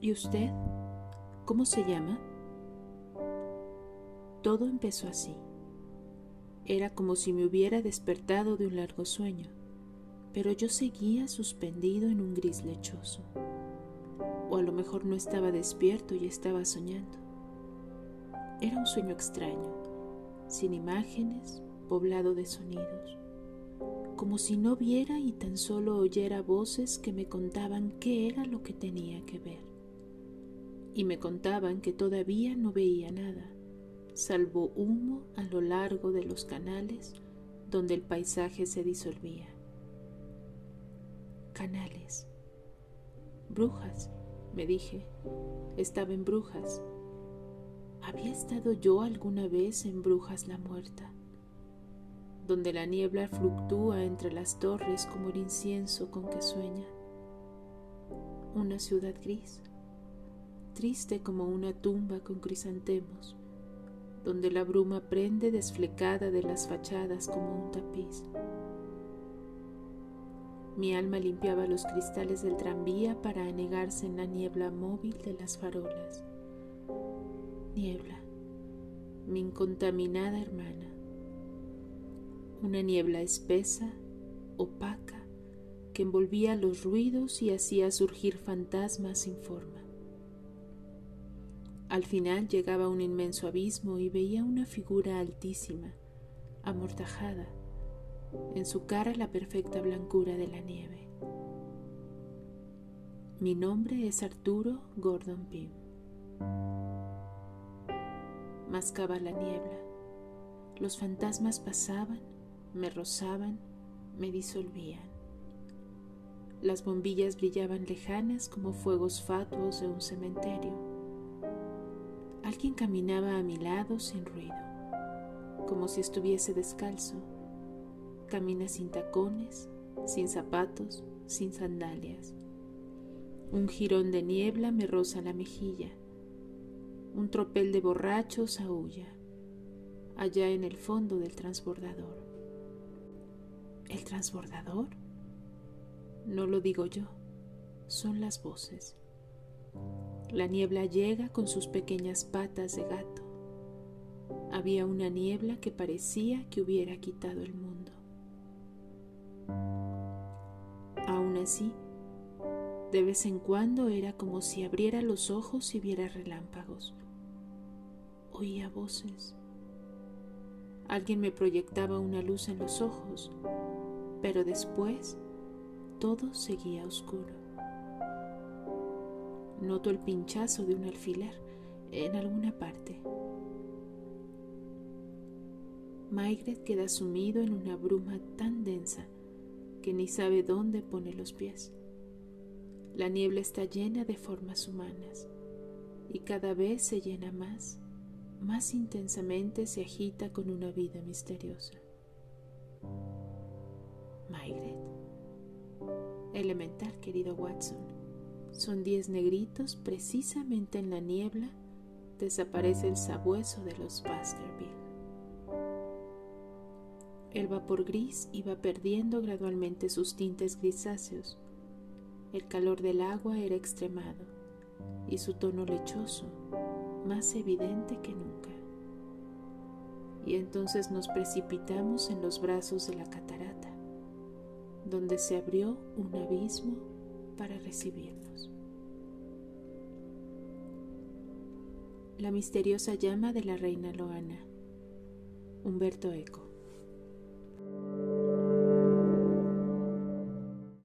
¿Y usted? ¿Cómo se llama? Todo empezó así. Era como si me hubiera despertado de un largo sueño, pero yo seguía suspendido en un gris lechoso. O a lo mejor no estaba despierto y estaba soñando. Era un sueño extraño, sin imágenes, poblado de sonidos, como si no viera y tan solo oyera voces que me contaban qué era lo que tenía que ver y me contaban que todavía no veía nada, salvo humo a lo largo de los canales donde el paisaje se disolvía. Canales. Brujas, me dije. Estaba en Brujas. ¿Había estado yo alguna vez en Brujas la Muerta? donde la niebla fluctúa entre las torres como el incienso con que sueña. Una ciudad gris, triste como una tumba con crisantemos, donde la bruma prende desflecada de las fachadas como un tapiz. Mi alma limpiaba los cristales del tranvía para anegarse en la niebla móvil de las farolas. Niebla, mi incontaminada hermana. Una niebla espesa, opaca, que envolvía los ruidos y hacía surgir fantasmas sin forma. Al final llegaba a un inmenso abismo y veía una figura altísima, amortajada, en su cara la perfecta blancura de la nieve. Mi nombre es Arturo Gordon Pym. Mascaba la niebla. Los fantasmas pasaban, me rozaban, me disolvían. Las bombillas brillaban lejanas como fuegos fatuos de un cementerio Alguien caminaba a mi lado sin ruido, como si estuviese descalzo. Camina sin tacones, sin zapatos, sin sandalias. Un jirón de niebla me roza la mejilla. Un tropel de borrachos aúlla, allá en el fondo del transbordador. ¿El transbordador? No lo digo yo, son las voces. La niebla llega con sus pequeñas patas de gato. Había una niebla que parecía que hubiera quitado el mundo. Aún así, de vez en cuando era como si abriera los ojos y viera relámpagos. Oía voces. Alguien me proyectaba una luz en los ojos, pero después todo seguía oscuro. Noto el pinchazo de un alfiler en alguna parte. Maigret queda sumido en una bruma tan densa que ni sabe dónde pone los pies. La niebla está llena de formas humanas y cada vez se llena más, más intensamente se agita con una vida misteriosa. Maigret. Elemental, querido Watson. Son diez negritos, precisamente en la niebla desaparece el sabueso de los Baskerville. El vapor gris iba perdiendo gradualmente sus tintes grisáceos. El calor del agua era extremado y su tono lechoso más evidente que nunca. Y entonces nos precipitamos en los brazos de la catarata, donde se abrió un abismo para recibirnos. La misteriosa llama de la reina Loana. Humberto Eco.